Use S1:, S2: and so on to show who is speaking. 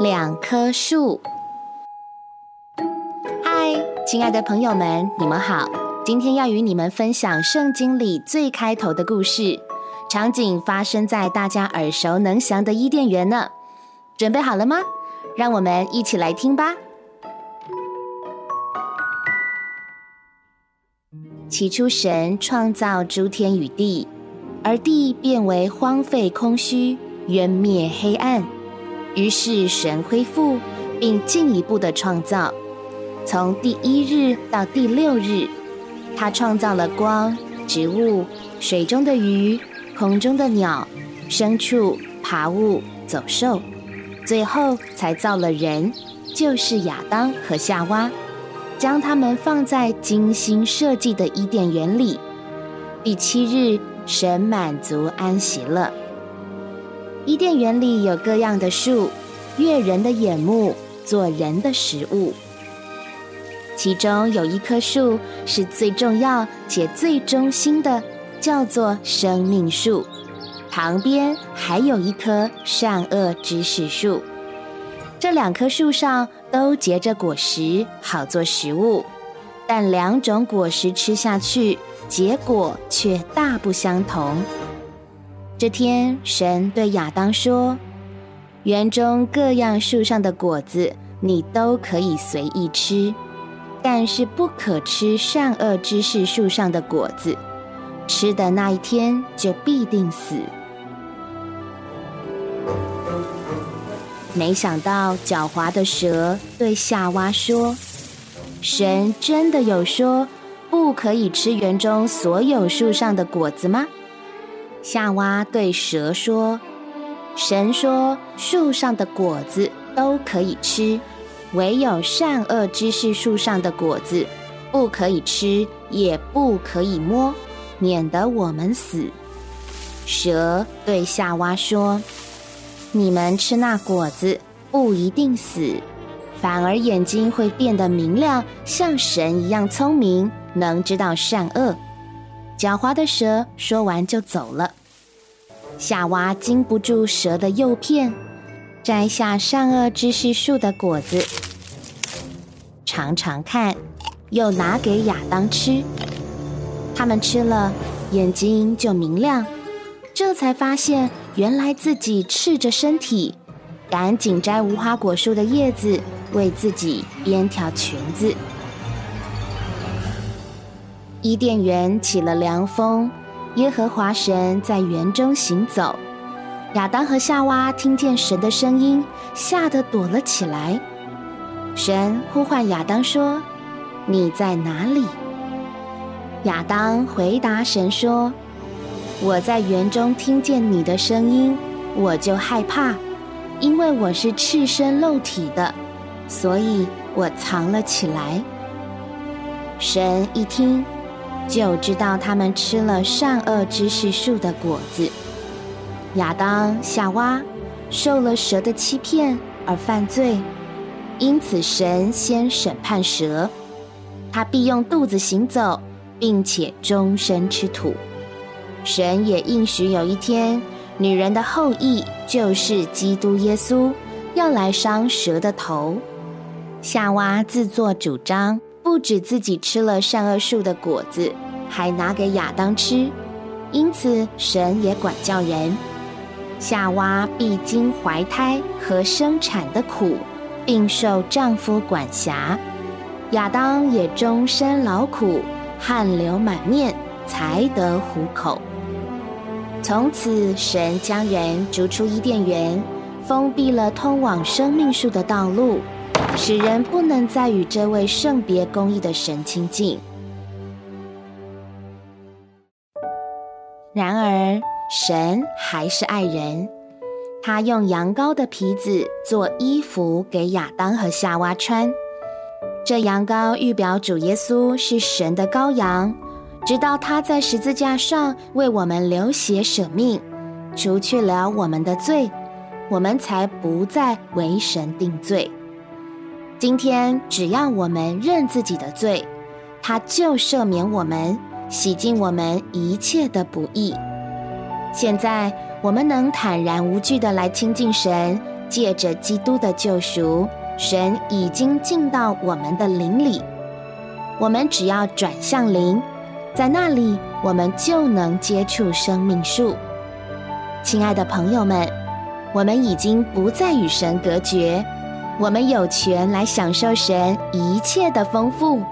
S1: 两棵树。嗨，亲爱的朋友们，你们好！今天要与你们分享圣经里最开头的故事，场景发生在大家耳熟能详的伊甸园呢。准备好了吗？让我们一起来听吧。起初，神创造诸天与地，而地变为荒废空虚，渊灭黑暗。于是，神恢复，并进一步的创造。从第一日到第六日，他创造了光、植物、水中的鱼、空中的鸟、牲畜、爬物、走兽，最后才造了人，就是亚当和夏娃。将他们放在精心设计的伊甸园里。第七日，神满足安息了。伊甸园里有各样的树，悦人的眼目，做人的食物。其中有一棵树是最重要且最忠心的，叫做生命树。旁边还有一棵善恶知识树。这两棵树上都结着果实，好做食物，但两种果实吃下去，结果却大不相同。这天，神对亚当说：“园中各样树上的果子，你都可以随意吃，但是不可吃善恶知识树上的果子，吃的那一天就必定死。”没想到狡猾的蛇对夏娃说：“神真的有说不可以吃园中所有树上的果子吗？”夏娃对蛇说：“神说树上的果子都可以吃，唯有善恶知识树上的果子不可以吃，也不可以摸，免得我们死。”蛇对夏娃说。你们吃那果子不一定死，反而眼睛会变得明亮，像神一样聪明，能知道善恶。狡猾的蛇说完就走了。夏娃经不住蛇的诱骗，摘下善恶知识树的果子，尝尝看，又拿给亚当吃。他们吃了，眼睛就明亮。这才发现，原来自己赤着身体，赶紧摘无花果树的叶子，为自己编条裙子。伊甸园起了凉风，耶和华神在园中行走。亚当和夏娃听见神的声音，吓得躲了起来。神呼唤亚当说：“你在哪里？”亚当回答神说。我在园中听见你的声音，我就害怕，因为我是赤身露体的，所以我藏了起来。神一听，就知道他们吃了善恶知识树的果子。亚当、夏娃受了蛇的欺骗而犯罪，因此神先审判蛇，他必用肚子行走，并且终身吃土。神也应许有一天，女人的后裔就是基督耶稣，要来伤蛇的头。夏娃自作主张，不止自己吃了善恶树的果子，还拿给亚当吃。因此，神也管教人：夏娃必经怀胎和生产的苦，并受丈夫管辖；亚当也终身劳苦，汗流满面，才得糊口。从此，神将人逐出伊甸园，封闭了通往生命树的道路，使人不能再与这位圣别公义的神亲近。然而，神还是爱人，他用羊羔的皮子做衣服给亚当和夏娃穿。这羊羔预表主耶稣是神的羔羊。直到他在十字架上为我们流血舍命，除去了我们的罪，我们才不再为神定罪。今天只要我们认自己的罪，他就赦免我们，洗净我们一切的不义。现在我们能坦然无惧的来亲近神，借着基督的救赎，神已经进到我们的灵里。我们只要转向灵，在那里我们就能接触生命树。亲爱的朋友们，我们已经不再与神隔绝，我们有权来享受神一切的丰富。